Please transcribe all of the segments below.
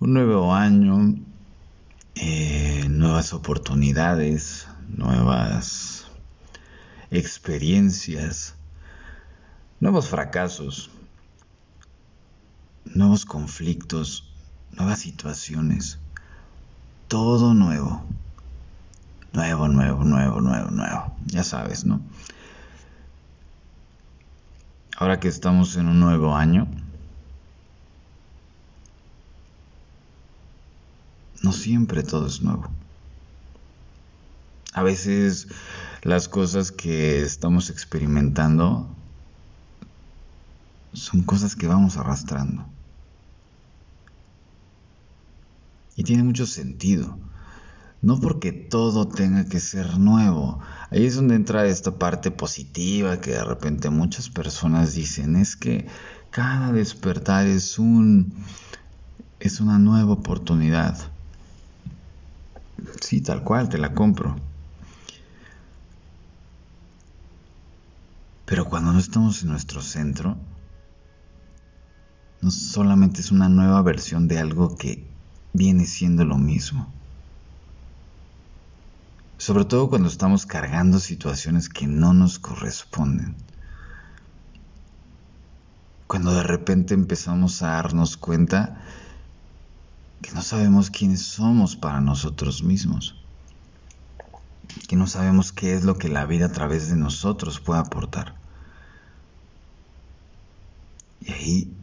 Un nuevo año, eh, nuevas oportunidades, nuevas experiencias, nuevos fracasos, nuevos conflictos, nuevas situaciones, todo nuevo. Nuevo, nuevo, nuevo, nuevo, nuevo. Ya sabes, ¿no? Ahora que estamos en un nuevo año, no siempre todo es nuevo. A veces las cosas que estamos experimentando son cosas que vamos arrastrando. Y tiene mucho sentido. No porque todo tenga que ser nuevo. Ahí es donde entra esta parte positiva que de repente muchas personas dicen, es que cada despertar es un es una nueva oportunidad. Sí, tal cual, te la compro. Pero cuando no estamos en nuestro centro, no solamente es una nueva versión de algo que viene siendo lo mismo. Sobre todo cuando estamos cargando situaciones que no nos corresponden. Cuando de repente empezamos a darnos cuenta que no sabemos quiénes somos para nosotros mismos. Que no sabemos qué es lo que la vida a través de nosotros puede aportar. Y ahí,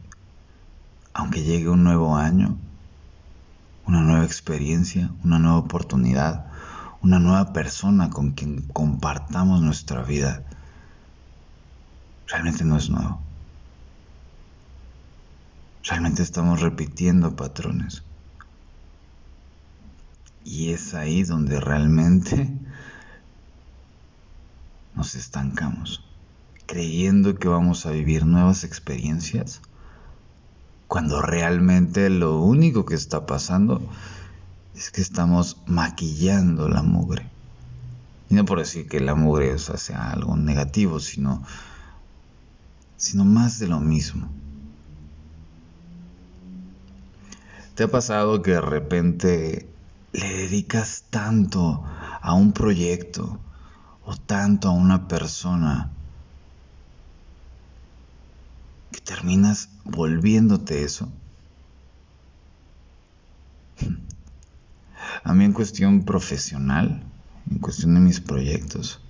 aunque llegue un nuevo año, una nueva experiencia, una nueva oportunidad, una nueva persona con quien compartamos nuestra vida, realmente no es nuevo. Realmente estamos repitiendo patrones. Y es ahí donde realmente nos estancamos, creyendo que vamos a vivir nuevas experiencias cuando realmente lo único que está pasando es que estamos maquillando la mugre. Y no por decir que la mugre sea algo negativo, sino, sino más de lo mismo. ¿Te ha pasado que de repente le dedicas tanto a un proyecto o tanto a una persona que terminas volviéndote eso. A mí en cuestión profesional, en cuestión de mis proyectos,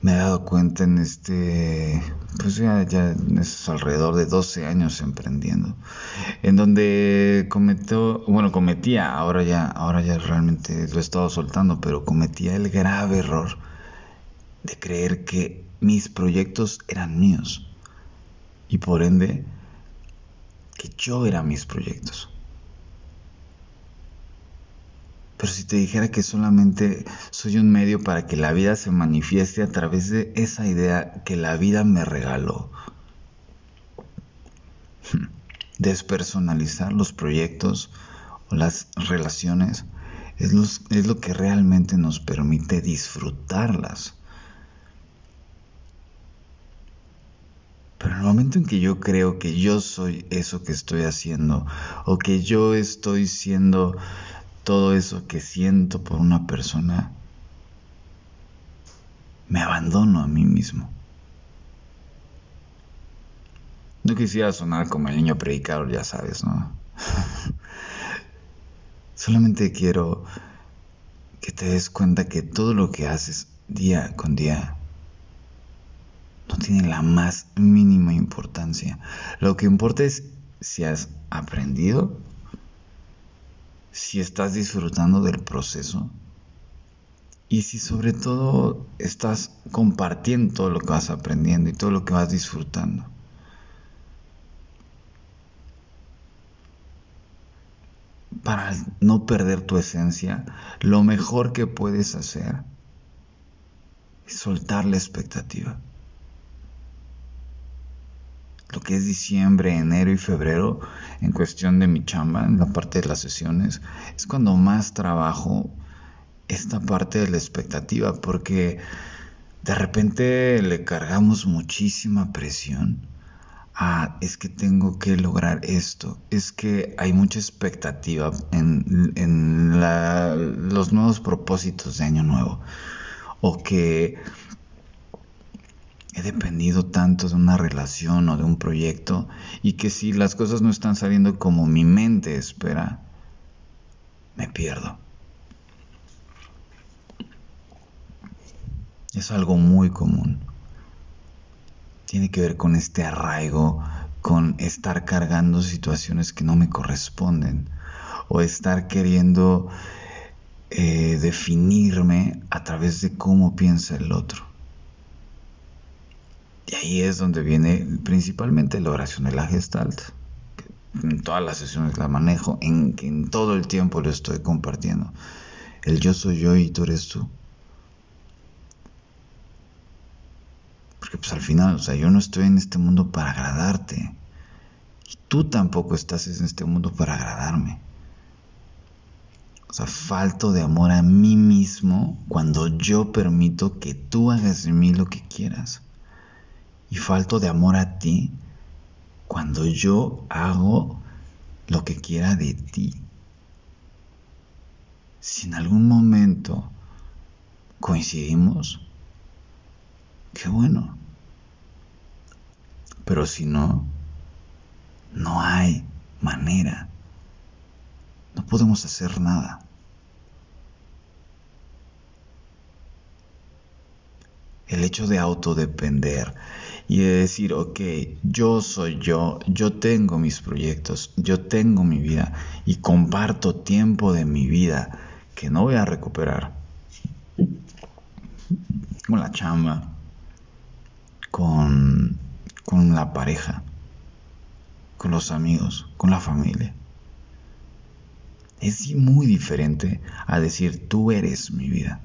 me he dado cuenta en este, pues ya, ya alrededor de 12 años emprendiendo, en donde cometió, bueno, cometía, ahora ya, ahora ya realmente lo he estado soltando, pero cometía el grave error de creer que mis proyectos eran míos y por ende que yo era mis proyectos. Pero si te dijera que solamente soy un medio para que la vida se manifieste a través de esa idea que la vida me regaló. Despersonalizar los proyectos o las relaciones es, es lo que realmente nos permite disfrutarlas. Pero en el momento en que yo creo que yo soy eso que estoy haciendo, o que yo estoy siendo todo eso que siento por una persona, me abandono a mí mismo. No quisiera sonar como el niño predicador, ya sabes, ¿no? Solamente quiero que te des cuenta que todo lo que haces día con día no tiene la más mínima importancia. Lo que importa es si has aprendido, si estás disfrutando del proceso y si sobre todo estás compartiendo todo lo que vas aprendiendo y todo lo que vas disfrutando. Para no perder tu esencia, lo mejor que puedes hacer es soltar la expectativa lo que es diciembre, enero y febrero, en cuestión de mi chamba, en la parte de las sesiones, es cuando más trabajo esta parte de la expectativa, porque de repente le cargamos muchísima presión ah, es que tengo que lograr esto, es que hay mucha expectativa en, los nuevos propósitos de año nuevo, o que he dependido tanto de una relación o de un proyecto y que si las cosas no están saliendo como mi mente espera, me pierdo. Es algo muy común tiene que ver con este arraigo, con estar cargando situaciones que no me corresponden o estar queriendo eh, definirme a través de cómo piensa el otro. Y ahí es donde viene principalmente la oración de la gestalt. En todas las sesiones la manejo, en, en todo el tiempo lo estoy compartiendo. El yo soy yo y tú eres tú. Porque pues al final, o sea, yo no estoy en este mundo para agradarte. Y tú tampoco estás en este mundo para agradarme. O sea, falto de amor a mí mismo cuando yo permito que tú hagas de mí lo que quieras. Y falto de amor a ti cuando yo hago lo que quiera de ti. Si en algún momento coincidimos, qué bueno. Pero si no, no hay manera. No podemos hacer nada. El hecho de autodepender y de decir, ok, yo soy yo, yo tengo mis proyectos, yo tengo mi vida y comparto tiempo de mi vida que no voy a recuperar. Con la chamba, con, con la pareja, con los amigos, con la familia. Es muy diferente a decir tú eres mi vida.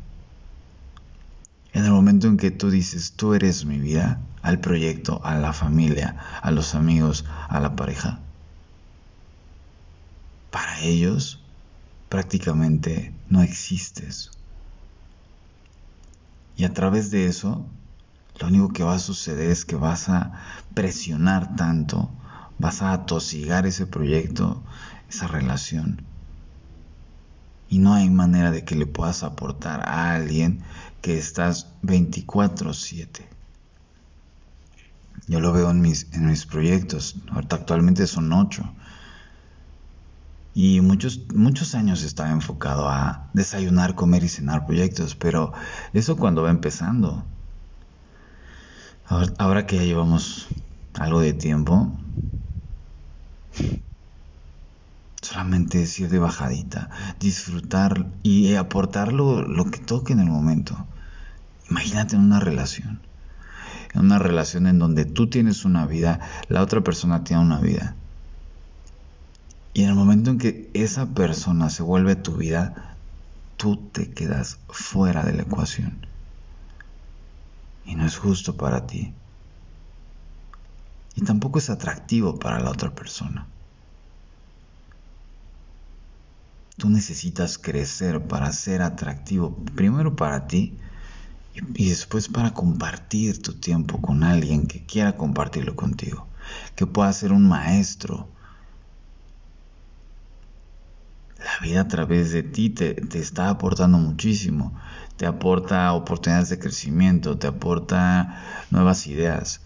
En el momento en que tú dices tú eres mi vida, al proyecto, a la familia, a los amigos, a la pareja, para ellos prácticamente no existes. Y a través de eso lo único que va a suceder es que vas a presionar tanto, vas a atosigar ese proyecto, esa relación. Y no hay manera de que le puedas aportar a alguien que estás 24/7. Yo lo veo en mis, en mis proyectos. Ahorita actualmente son 8. Y muchos, muchos años estaba enfocado a desayunar, comer y cenar proyectos, pero eso cuando va empezando. Ahora, que ya llevamos algo de tiempo, solamente es ir de bajadita, disfrutar y aportar lo, lo, que toque en el momento. Imagínate en una relación, en una relación en donde tú tienes una vida, la otra persona tiene una vida. Y en el momento en que esa persona se vuelve tu vida, tú te quedas fuera de la ecuación y no es justo para ti. Y tampoco es atractivo para la otra persona. Tú necesitas crecer para ser atractivo, primero para ti y, después para compartir tu tiempo con alguien que quiera compartirlo contigo, que pueda ser un maestro. La vida a través de ti te, está aportando muchísimo te aporta oportunidades de crecimiento, te aporta nuevas ideas.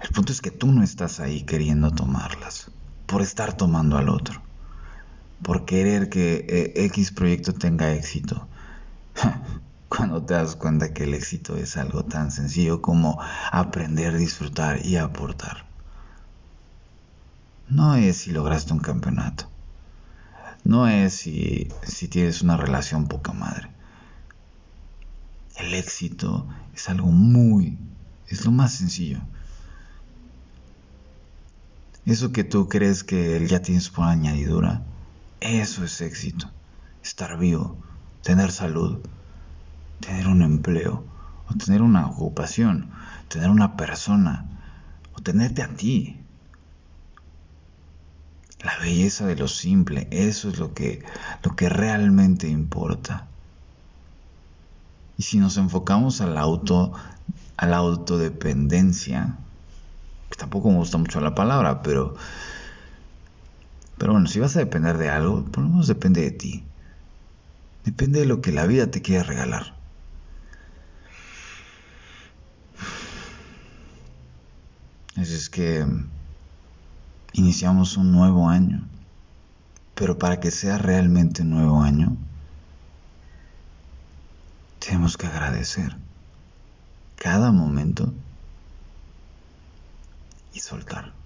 El punto es que tú no estás ahí queriendo tomarlas, por estar tomando al otro, por querer que eh, X proyecto tenga éxito. Cuando te das cuenta que el éxito es algo tan sencillo como aprender, disfrutar y aportar. No es si lograste un campeonato no es si, tienes una relación poca madre. El éxito es algo muy, es lo más sencillo. Eso que tú crees que ya tienes por añadidura, eso es éxito. Estar vivo, tener salud, tener un empleo, o tener una ocupación, tener una persona, o tenerte a ti la belleza de lo simple, eso es lo que, lo que realmente importa. Y si nos enfocamos al auto, a la autodependencia, tampoco me gusta mucho la palabra, pero... Pero bueno, si vas a depender de algo, por lo menos depende de ti. Depende de lo que la vida te quiera regalar. Así es que iniciamos un nuevo año, pero para que sea realmente un nuevo año, tenemos que agradecer cada momento y soltar.